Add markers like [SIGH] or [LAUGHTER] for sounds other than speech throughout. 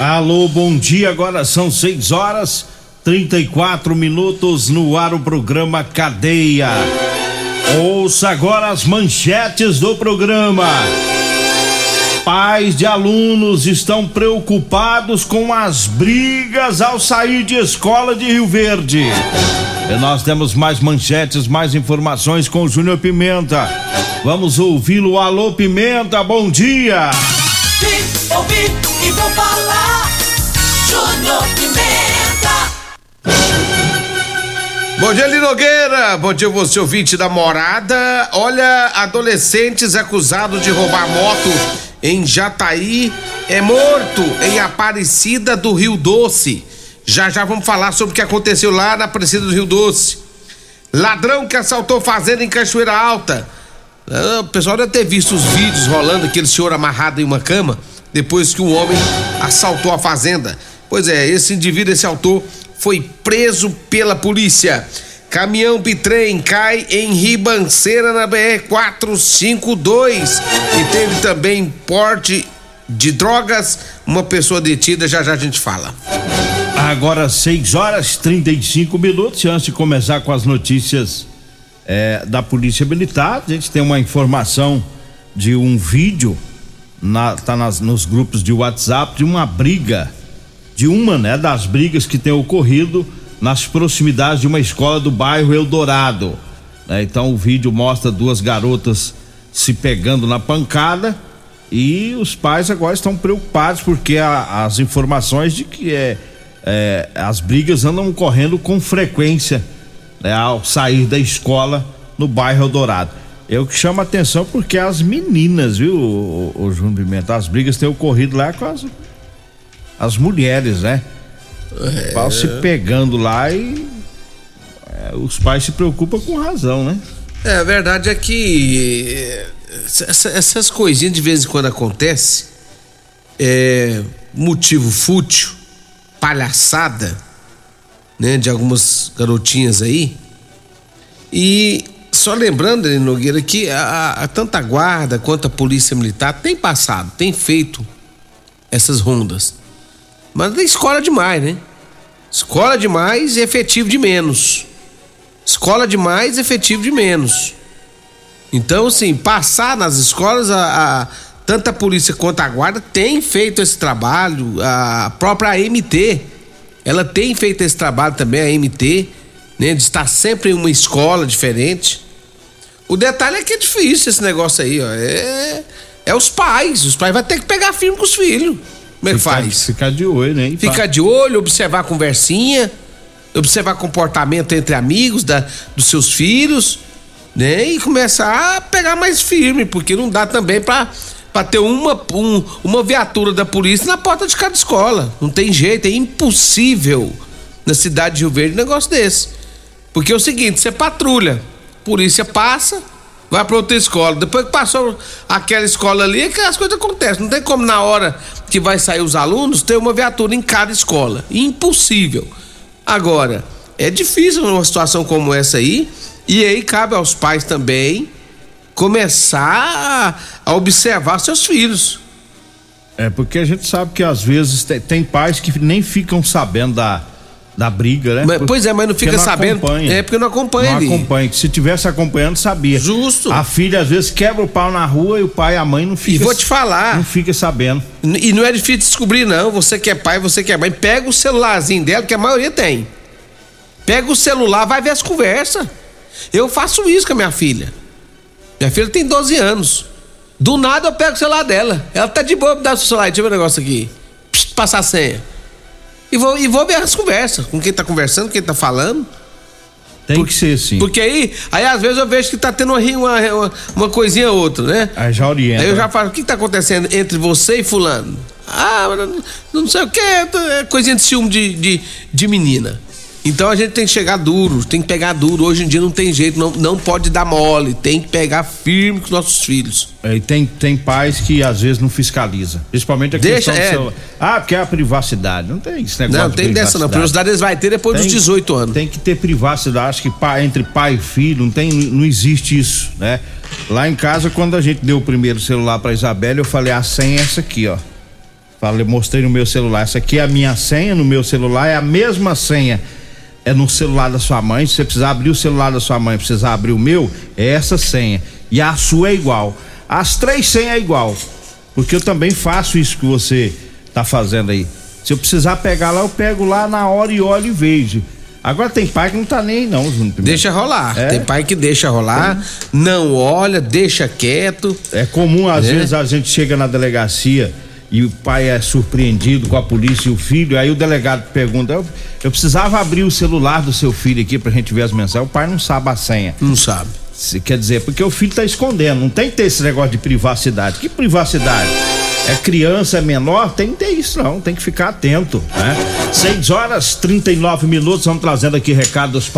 Alô, bom dia. Agora são 6 horas 34 minutos no ar o programa Cadeia. Ouça agora as manchetes do programa. Pais de alunos estão preocupados com as brigas ao sair de escola de Rio Verde. E nós temos mais manchetes, mais informações com o Júnior Pimenta. Vamos ouvi-lo. Alô, Pimenta, bom dia. Vim, ouvi e vou falar. Júnior Pimenta. Bom dia, Linogueira. Bom dia, você ouvinte da morada. Olha, adolescentes acusados de roubar moto em Jataí é morto em Aparecida do Rio Doce. Já já vamos falar sobre o que aconteceu lá na Aparecida do Rio Doce. Ladrão que assaltou fazenda em Cachoeira Alta. Ah, o pessoal deve ter visto os vídeos rolando aquele senhor amarrado em uma cama depois que um homem assaltou a fazenda. Pois é, esse indivíduo, esse autor, foi preso pela polícia. Caminhão bitrem cai em ribanceira na BR 452 e teve também porte de drogas. Uma pessoa detida, já já a gente fala. Agora 6 horas 35 minutos. Antes de começar com as notícias é, da Polícia Militar, a gente tem uma informação de um vídeo na, tá nas, nos grupos de WhatsApp de uma briga, de uma né, das brigas que tem ocorrido nas proximidades de uma escola do bairro Eldorado. Né? Então o vídeo mostra duas garotas se pegando na pancada e os pais agora estão preocupados porque a, as informações de que é, é, as brigas andam ocorrendo com frequência né, ao sair da escola no bairro Eldorado. Eu que chamo a atenção porque as meninas, viu, o, o, o Júnior Pimenta, as brigas têm ocorrido lá com as, as mulheres, né? É. Pau se pegando lá e é, os pais se preocupam com razão, né? É, a verdade é que é, essa, essas coisinhas de vez em quando acontece é motivo fútil, palhaçada, né, de algumas garotinhas aí. E só lembrando, Nogueira, que a, a, tanto a guarda quanto a polícia militar tem passado, tem feito essas rondas. Mas escola demais, né? Escola demais e efetivo de menos. Escola demais, efetivo de menos. Então, assim, passar nas escolas, a, a, tanto a polícia quanto a guarda tem feito esse trabalho, a própria AMT, ela tem feito esse trabalho também, a AMT, né, de estar sempre em uma escola diferente. O detalhe é que é difícil esse negócio aí, ó. É, é os pais. Os pais vão ter que pegar firme com os filhos. Como é que faz? Ficar de olho, né? Ficar de olho, observar a conversinha, observar comportamento entre amigos da, dos seus filhos, né? E começar a pegar mais firme, porque não dá também pra, pra ter uma, um, uma viatura da polícia na porta de cada escola. Não tem jeito, é impossível na cidade de Rio Verde um negócio desse. Porque é o seguinte, você patrulha, polícia passa, vai para outra escola. Depois que passou aquela escola ali, é que as coisas acontecem. Não tem como na hora que vai sair os alunos ter uma viatura em cada escola. Impossível. Agora, é difícil numa situação como essa aí, e aí cabe aos pais também começar a, observar seus filhos. É porque a gente sabe que às vezes tem, tem pais que nem ficam sabendo da da briga, né? Mas, pois é, mas não fica Porque sabendo. Acompanha. É porque não acompanha Não ali. acompanha. que Se tivesse acompanhando, sabia. Justo. A filha às vezes quebra o pau na rua e o pai e a mãe não fica. E vou te falar. Não fica sabendo. E não é difícil descobrir, não. Você que é pai, você que é mãe, pega o celularzinho dela, que a maioria tem. Pega o celular, vai ver as conversas. Eu faço isso com a minha filha. Minha filha tem 12 anos. Do nada eu pego o celular dela. Ela tá de boa, me dá o celular. Deixa eu ver o negócio aqui. Passar a senha. E vou, e vou ver as conversas. Com quem tá conversando, quem tá falando. Tem que ser assim. Porque aí, aí às vezes eu vejo que tá tendo uma, uma, uma, coisinha ou outra, né? Aí já orienta. Aí eu já falo, o que tá acontecendo entre você e fulano? Ah, não sei o que, é coisinha de ciúme de, de, de menina. Então a gente tem que chegar duro, tem que pegar duro. Hoje em dia não tem jeito, não, não pode dar mole, tem que pegar firme com os nossos filhos. É, E tem, tem pais que às vezes não fiscaliza. Principalmente a Deixa, questão do é. celular. Ah, porque é a privacidade. Não tem esse negócio Não, de tem dessa não. Privacidade eles vai ter depois dos 18 anos. Tem que ter privacidade. Acho que pai, entre pai e filho não, tem, não existe isso, né? Lá em casa, quando a gente deu o primeiro celular pra Isabela, eu falei: a senha é essa aqui, ó. Falei, mostrei no meu celular. Essa aqui é a minha senha no meu celular, é a mesma senha. É no celular da sua mãe. Se você precisar abrir o celular da sua mãe, precisar abrir o meu, é essa senha. E a sua é igual. As três senhas é igual. Porque eu também faço isso que você tá fazendo aí. Se eu precisar pegar lá, eu pego lá na hora e olho e vejo. Agora tem pai que não tá nem aí, não, Júnior Pimenta. Deixa rolar. É. Tem pai que deixa rolar, não olha, deixa quieto. É comum, às É. vezes, a gente chega na delegacia e o pai é surpreendido com a polícia e o filho, aí o delegado pergunta: eu, eu precisava abrir o celular do seu filho aqui pra gente ver as mensagens. O pai não sabe a senha. Não sabe. Se- Quer dizer, porque o filho tá escondendo, não tem que ter esse negócio de privacidade. Que privacidade? É criança, é menor, tem que ter isso não, tem que ficar atento, né? 6 horas 39 minutos, vamos trazendo aqui recado dos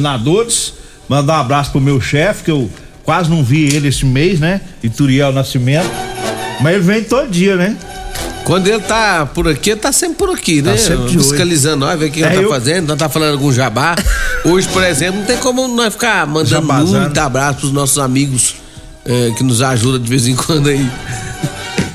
patrocinadores. Mandar um abraço pro meu chefe, que eu quase não vi ele esse mês, né? Ituriel Nascimento. Mas ele vem todo dia, né? Quando ele tá por aqui, ele tá sempre por aqui, né? Tá sempre. Fiscalizando nós, ver o que É, ele tá eu- fazendo, nós tá falando algum jabá. [LAUGHS] Hoje, por exemplo, não tem como nós ficar mandando Jabazando. muito abraço pros nossos amigos eh, que nos ajudam de vez em quando aí.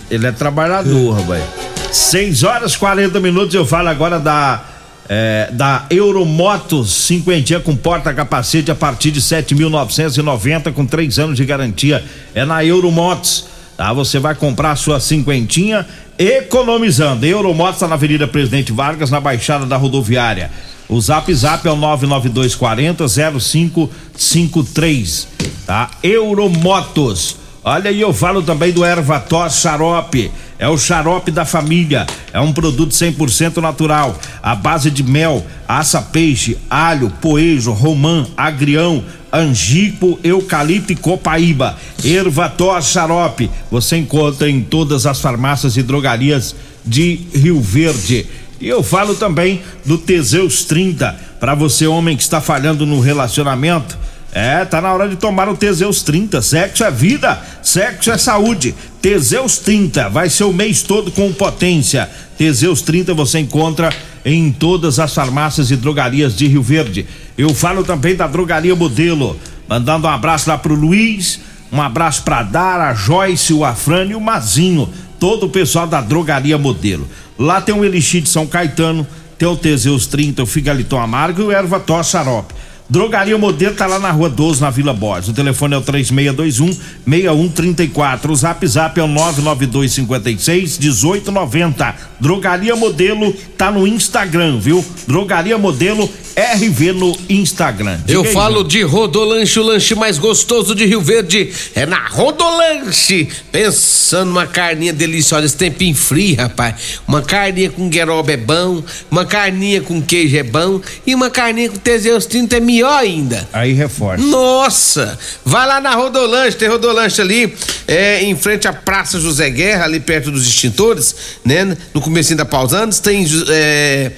Ele é trabalhador, rapaz. 6 horas 40 minutos, eu falo agora da é, da Euromotos cinquentinha com porta-capacete a partir de 7.990 com três anos de garantia. É na Euromotos, tá? Você vai comprar a sua cinquentinha economizando. Euromotos está na Avenida Presidente Vargas, na Baixada da Rodoviária. O Zap Zap é o 99240 0553, tá? Euromotos. Olha aí, eu falo também do Ervator Xarope. É o xarope da família. É um produto 100% natural. A base de mel, aça peixe, alho, poejo, romã, agrião, angico, eucalipto e copaíba. Ervator Xarope. Você encontra em todas as farmácias e drogarias de Rio Verde. E eu falo também do Teseus 30. Para você, homem que está falhando no relacionamento. É, tá na hora de tomar o Teseus 30. Sexo é vida, sexo é saúde. Teseus 30 vai ser o mês todo com potência. Teseus 30 você encontra em todas as farmácias e drogarias de Rio Verde. Eu falo também da Drogaria Modelo. Mandando um abraço lá pro Luiz, um abraço pra Dara, a Joyce, o Afrânio e o Mazinho. Todo o pessoal da Drogaria Modelo. Lá tem o Elixir de São Caetano, tem o Teseus 30, o Figaliton Amargo e o Ervator Xarope. Drogaria Modelo tá lá na rua 12, na Vila Borges. O telefone é o 3621 6134. O zap zap é o 99256 1890. Drogaria Modelo tá no Instagram, viu? Drogaria Modelo RV no Instagram. Diga Eu aí, falo de Rodolanche, o lanche mais gostoso de Rio Verde. É na Rodolanche. Pensando numa carninha deliciosa, esse tempinho frio, rapaz. Uma carninha com gueroba é bom, uma carninha com queijo é bom e uma carninha com Teseus 30 é melhor ainda. Aí reforça. Nossa! Vai lá na Rodolanche, tem Rodolanche ali, é, em frente à Praça José Guerra, ali perto dos extintores, né? No comecinho da Pausantes, tem é,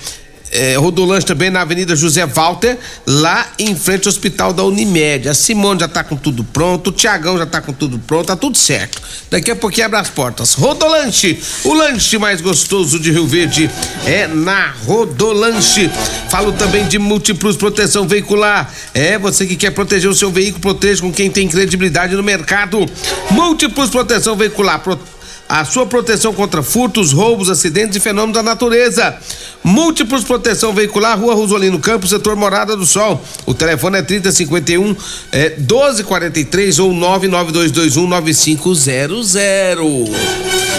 é, Rodolanche também na Avenida José Walter, lá em frente ao Hospital da Unimed. A Simone já tá com tudo pronto, o Tiagão já tá com tudo pronto, tá tudo certo. Daqui a pouquinho abre as portas. Rodolanche, o lanche mais gostoso de Rio Verde é na Rodolanche. Falo também de Multiplus Proteção Veicular. É, você que quer proteger o seu veículo, proteja com quem tem credibilidade no mercado. Múltiplos Proteção Veicular. A sua proteção contra furtos, roubos, acidentes e fenômenos da natureza. Múltiplos Proteção Veicular, Rua Rosolino Campos, setor Morada do Sol. O telefone é 3051 é, 1243 ou 99221 9500.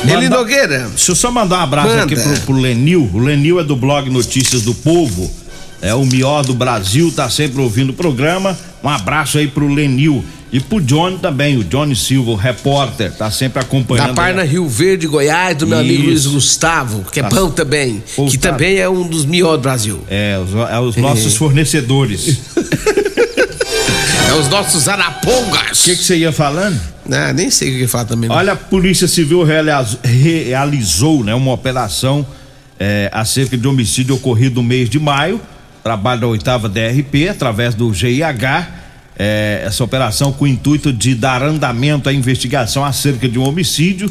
Eli Nogueira. Deixa eu só mandar um abraço Manda. aqui pro, pro Lenil. O Lenil é do blog Notícias do Povo. É o melhor do Brasil, tá sempre ouvindo o programa. Um abraço aí pro Lenil. E pro Johnny também, o Johnny Silva, o repórter, tá sempre acompanhando. Da Parna Rio Verde, Goiás, do meu amigo Luiz Isso. Gustavo, que é Tá. bom também. Pô, que tá. também é um dos melhores do Brasil. É, os, é os nossos [LAUGHS] fornecedores. É os nossos arapongas. O que você ia falando? Ah, nem sei o que ia falar também. não. Olha, a Polícia Civil realiz- realizou né, uma operação é, acerca de homicídio ocorrido no mês de maio. Trabalho da oitava DRP, através do GIH. É, essa operação com o intuito de dar andamento à investigação acerca de um homicídio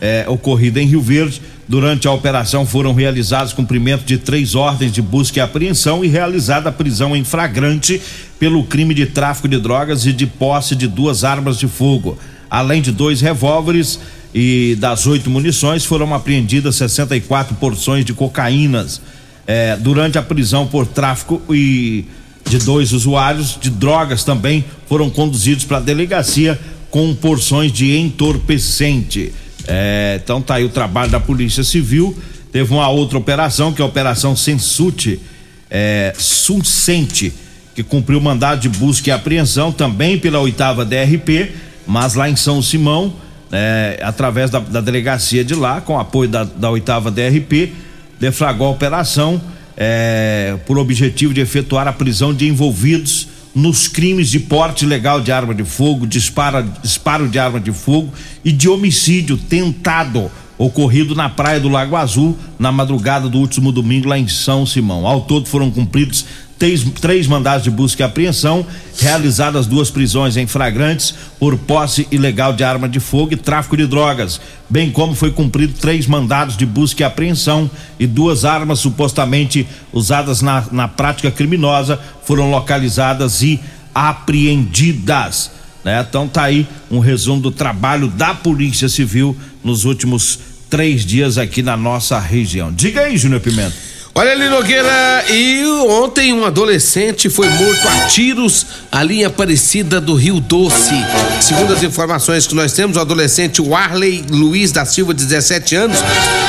é, ocorrido em Rio Verde. Durante a operação foram realizados cumprimento de três ordens de busca e apreensão e realizada a prisão em flagrante pelo crime de tráfico de drogas e de posse de duas armas de fogo. Além de dois revólveres e das oito munições, foram apreendidas 64 porções de cocaínas. É, durante a prisão por tráfico e de dois usuários de drogas também foram conduzidos para a delegacia com porções de entorpecente. É, então tá aí o trabalho da Polícia Civil. Teve uma outra operação, que é a Operação Sensute, é, que cumpriu mandado de busca e apreensão também pela oitava DRP, mas lá em São Simão, é, através da, da delegacia de lá, com apoio da, da oitava DRP, deflagrou a operação é, por objetivo de efetuar a prisão de envolvidos nos crimes de porte ilegal de arma de fogo, dispara, disparo de arma de fogo e de homicídio tentado ocorrido na praia do Lago Azul na madrugada do último domingo lá em São Simão. Ao todo foram cumpridos três, três mandados de busca e apreensão, realizadas duas prisões em flagrantes por posse ilegal de arma de fogo e tráfico de drogas, bem como foi cumprido três mandados de busca e apreensão e duas armas supostamente usadas na, na prática criminosa foram localizadas e apreendidas. Né? Então tá aí um resumo do trabalho da Polícia Civil nos últimos três dias aqui na nossa região. Diga aí, Júnior Pimenta. Olha ali, Nogueira, e ontem um adolescente foi morto a tiros ali em Aparecida do Rio Doce. Segundo as informações que nós temos, o adolescente Warley Luiz da Silva, de 17 anos,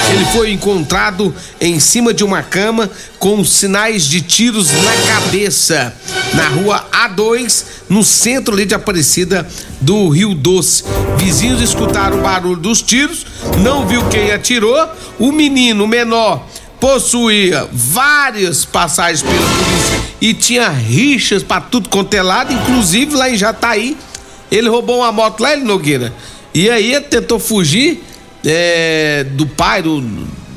ele foi encontrado em cima de uma cama com sinais de tiros na cabeça, na rua A2, no centro ali de Aparecida do Rio Doce. Vizinhos escutaram o barulho dos tiros, não viu quem atirou, o menino menor possuía várias passagens pela polícia e tinha rixas pra tudo quanto é lado, inclusive lá em Jataí. Ele roubou uma moto lá, ele Nogueira. E aí ele tentou fugir é, do pai do,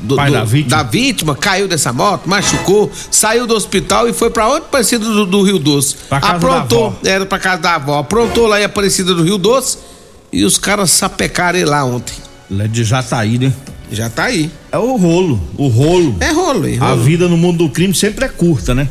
do- Pai do- da vítima. da vítima, caiu dessa moto, machucou, saiu do hospital e foi pra onde? Aparecida do, do Rio Doce. Pra casa da Aprontou, avó. era pra casa da avó. Aprontou lá em Aparecida do Rio Doce e os caras sapecaram ele lá ontem. Ele é de Jataí, né? Já tá aí. É o rolo, o rolo. É rolo, hein? A Rolo. vida no mundo do crime sempre é curta, né?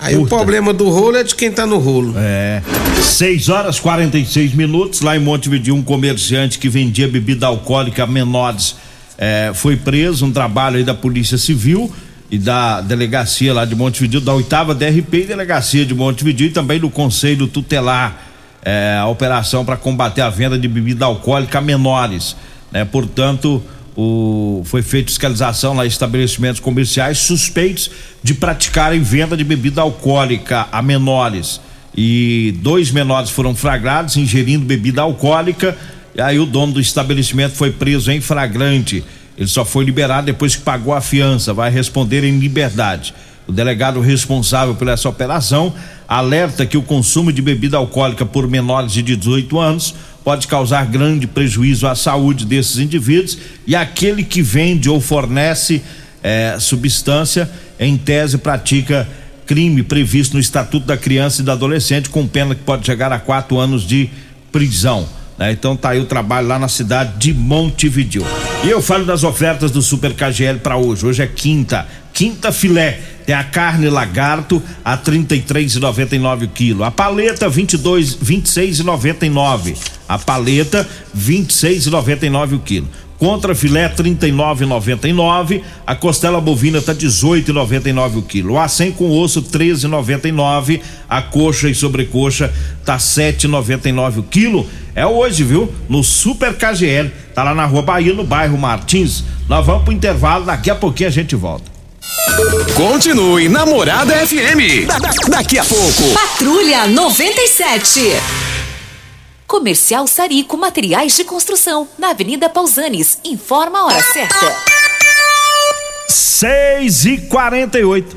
Aí o Curta. problema do rolo é de quem tá no rolo. É. 6 horas 46 minutos. Lá em Montevideo, um comerciante que vendia bebida alcoólica a menores é, foi preso. Um trabalho aí da Polícia Civil e da delegacia lá de Montevideo, da oitava DRP e delegacia de Montevideo e também do Conselho Tutelar. É, a operação para combater a venda de bebida alcoólica a menores. Né? Portanto, o, foi feita fiscalização lá em estabelecimentos comerciais suspeitos de praticarem venda de bebida alcoólica a menores. E dois menores foram flagrados ingerindo bebida alcoólica. E aí o dono do estabelecimento foi preso em flagrante. Ele só foi liberado depois que pagou a fiança, vai responder em liberdade. O delegado responsável por essa operação alerta que o consumo de bebida alcoólica por menores de 18 anos pode causar grande prejuízo à saúde desses indivíduos e aquele que vende ou fornece eh, substância, em tese, pratica crime previsto no Estatuto da Criança e do Adolescente, com pena que pode chegar a quatro anos de prisão. né? Então tá aí o trabalho lá na cidade de Montevideo. E eu falo das ofertas do Super KGL para hoje. Hoje é quinta, quinta filé. Tem a carne lagarto a 33,99 o quilo. A paleta 22, 26,99. A paleta 26,99 o quilo. Contra filé 39,99. A costela bovina tá 18,99 o quilo. O acém com osso 13,99. A coxa e sobrecoxa tá 7,99 o quilo. É hoje, viu? No Super KGL. Tá lá na Rua Bahia, no bairro Martins. Nós vamos pro intervalo, daqui a pouquinho a gente volta. Continue Namorada FM. Da- da- daqui a pouco. Patrulha 97. Comercial Sarico Materiais de Construção, na Avenida Pausanes. Informa a hora certa. 6 e 48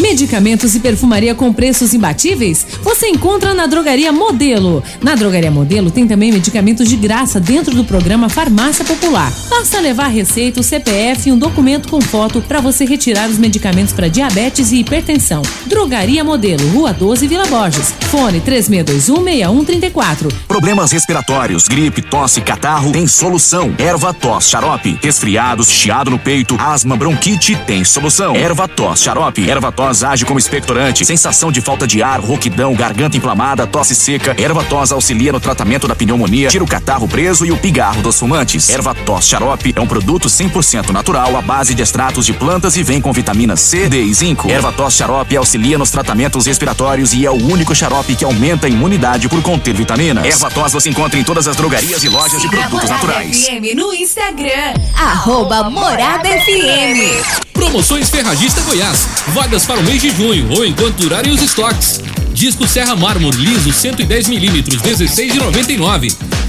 Medicamentos e perfumaria com preços imbatíveis? Você encontra na Drogaria Modelo. Na Drogaria Modelo tem também medicamentos de graça dentro do programa Farmácia Popular. Basta levar receita, CPF e um documento com foto para você retirar os medicamentos para diabetes e hipertensão. Drogaria Modelo, Rua 12, Vila Borges. Fone 36216134. Problemas respiratórios, gripe, tosse, catarro, tem solução. Erva tos, xarope. Resfriados, chiado no peito, asma, bronquite, tem solução. Erva tos, xarope. Erva tos age como expectorante. Sensação de falta de ar, rouquidão, garganta inflamada, tosse seca. Erva tos auxilia no tratamento da pneumonia, tira o catarro preso e o pigarro dos fumantes. Erva tos xarope é um produto 100% natural à base de extratos de plantas e vem com vitaminas C, D e zinco. Erva tos xarope auxilia nos tratamentos respiratórios e é o único xarope que aumenta a imunidade por conter vitaminas. Erva tos você encontra em todas as drogarias e lojas de produtos naturais. FM no Instagram. Arroba Morada FM. Promoções Ferragista Goiás. Vagas para o mês de junho ou enquanto durarem os estoques. Disco Serra Mármore liso 110mm 16,99.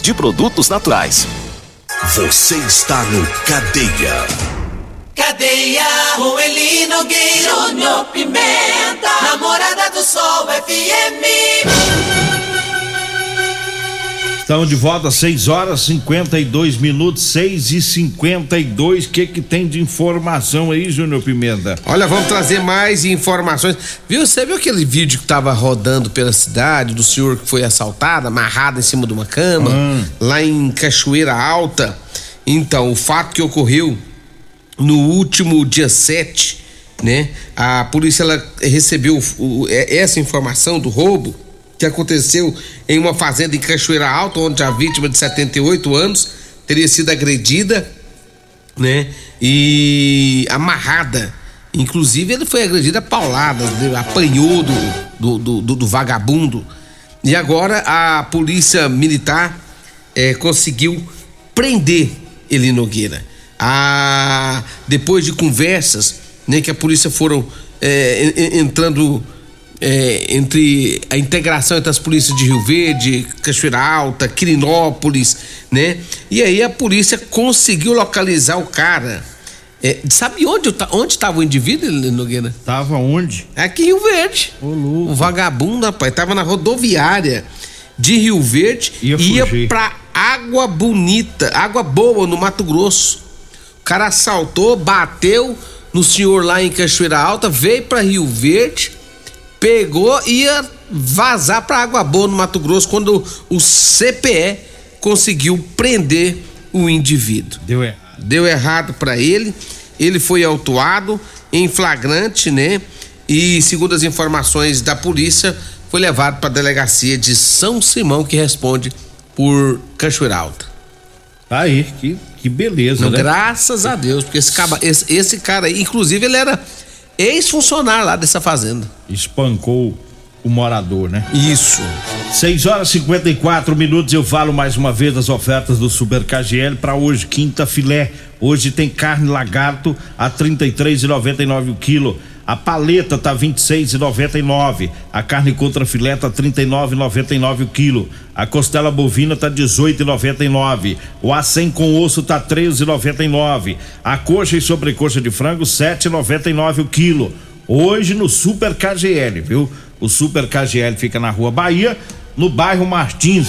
de produtos naturais. Você está no Cadeia. Cadeia, Rueli Nogueira, Júnior Pimenta, Namorada do Sol FM. Estamos de volta, 6 horas 52 minutos, 6 e 52 O que que tem de informação aí, Júnior Pimenta? Olha, vamos trazer mais informações. Viu? Você viu aquele vídeo que tava rodando pela cidade do senhor que foi assaltado, amarrado em cima de uma cama, lá em Cachoeira Alta? Então, o fato que ocorreu no último dia 7, né? A polícia ela recebeu o- é- essa informação do roubo que aconteceu em uma fazenda em Cachoeira Alta, onde a vítima de 78 anos teria sido agredida né? E amarrada. Inclusive ele foi agredido a pauladas, apanhou do, do, do, do, do vagabundo. E agora a polícia militar eh, conseguiu prender Eli Nogueira. Ah, depois de conversas, né, que a polícia foram en- entrando eh, entre a integração entre as polícias de Rio Verde, Cachoeira Alta, Quirinópolis, né? E aí a polícia conseguiu localizar o cara. Eh, sabe onde onde estava o indivíduo, Nogueira? Tava onde? Aqui em Rio Verde. O vagabundo, rapaz, tava na rodoviária de Rio Verde Ia e ia fugir. pra Água Bonita, Água Boa, no Mato Grosso. O cara assaltou, bateu no senhor lá em Cachoeira Alta, veio pra Rio Verde, pegou e ia vazar pra Água Boa, no Mato Grosso, quando o CPE conseguiu prender o indivíduo. Deu errado. Deu errado pra ele, ele foi autuado em flagrante, né? E segundo as informações da polícia, foi levado pra delegacia de São Simão, que responde por Cachoeira Alta. Tá Aí, que, que beleza, Não, né? graças a Deus, porque esse, esse, esse cara aí, inclusive, ele era ex-funcionário lá dessa fazenda. Espancou o morador, né? Isso. 6 horas e 54 minutos. Eu falo mais uma vez das ofertas do Super KGL para hoje, quinta filé. Hoje tem carne lagarto a R$ 33,99 o quilo. A paleta tá R$ 26,99. A carne contra filé tá R$ 39,99 o quilo. A costela bovina tá R$ 18,99. O acém com osso tá R$ 13,99. A coxa e sobrecoxa de frango R$ 7,99 o quilo. Hoje no Super KGL, viu? O Super KGL fica na Rua Bahia, no bairro Martins.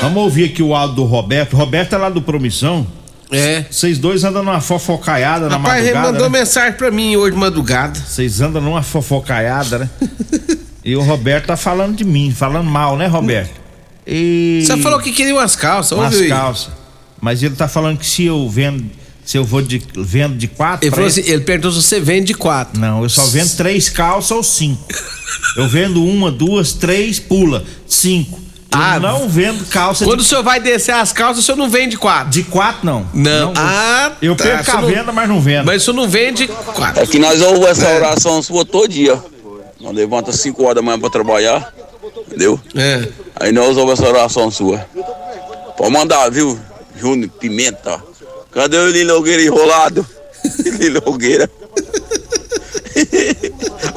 Vamos ouvir aqui o áudio do Roberto. Roberto é lá do Promissão. É. Vocês dois andam numa fofocaiada na Rapaz, ele madrugada. mandou né? mensagem pra mim hoje de madrugada. Vocês andam numa fofocaiada, né? [LAUGHS] e o Roberto tá falando de mim, falando mal, né, Roberto? E... Você falou que queria umas calças, umas ouviu aí? calças. Mas ele tá falando que se eu vendo, se eu vou de vendo de quatro. Ele falou assim, ele perguntou se você vende de quatro. Não, eu só vendo três calças ou cinco. Eu vendo uma, duas, três, pula. Cinco. Eu Ah, não vendo calça Quando de, o senhor vai descer as calças, o senhor não vende quatro. de quatro, não. Não. Não, ah, eu tá. perco a não- venda, mas não vendo. Mas o senhor não vende quatro. É que nós ouvimos essa oração sua todo dia. Nós levanta 5 horas da manhã pra trabalhar, entendeu? É. Aí nós ouvimos essa oração sua. Pode mandar, viu? Júnior Pimenta. Cadê o Lino Nogueira enrolado? [LAUGHS] Lino Nogueira. [LAUGHS]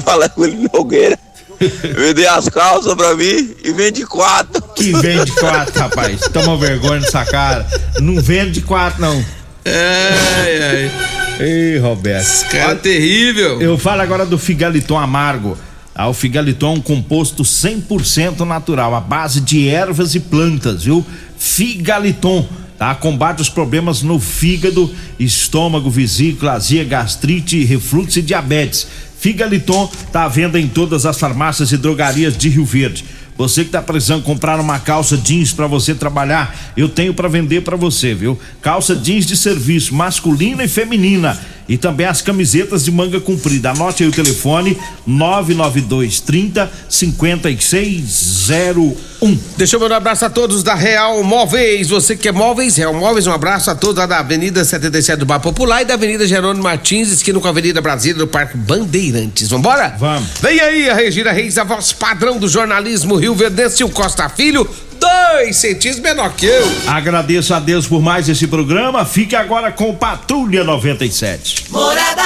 Fala com o Lino Nogueira. Vender as calças pra mim e vende quatro. Que vende quatro, rapaz. Toma vergonha nessa cara. Não vende quatro, não. Ai, ai. Ei, Roberto. Esse cara é terrível. Eu falo agora do Figaliton amargo. Ah, o Figaliton é um composto 100% natural, à base de ervas e plantas, viu? Figaliton, tá? Combate os problemas no fígado, estômago, vesícula, azia, gastrite, refluxo e diabetes. Figaliton tá à venda em todas as farmácias e drogarias de Rio Verde. Você que tá precisando comprar uma calça jeans para você trabalhar, eu tenho para vender para você, viu? Calça jeans de serviço masculina e feminina e também as camisetas de manga comprida. Anote aí o telefone 992 30 5601. Deixa eu mandar um abraço a todos da Real Móveis. Você que quer móveis, Real Móveis, um abraço a todos lá da Avenida 77 do Bar Popular e da Avenida Jerônimo Martins, esquina com a Avenida Brasília, do Parque Bandeirantes. Vambora? Vamos. Vem aí a Regina Reis, a voz padrão do jornalismo Rio Verdense, o Costa Filho, dois centímetros menor que eu. Agradeço a Deus por mais esse programa. Fique agora com Patrulha 97. Morada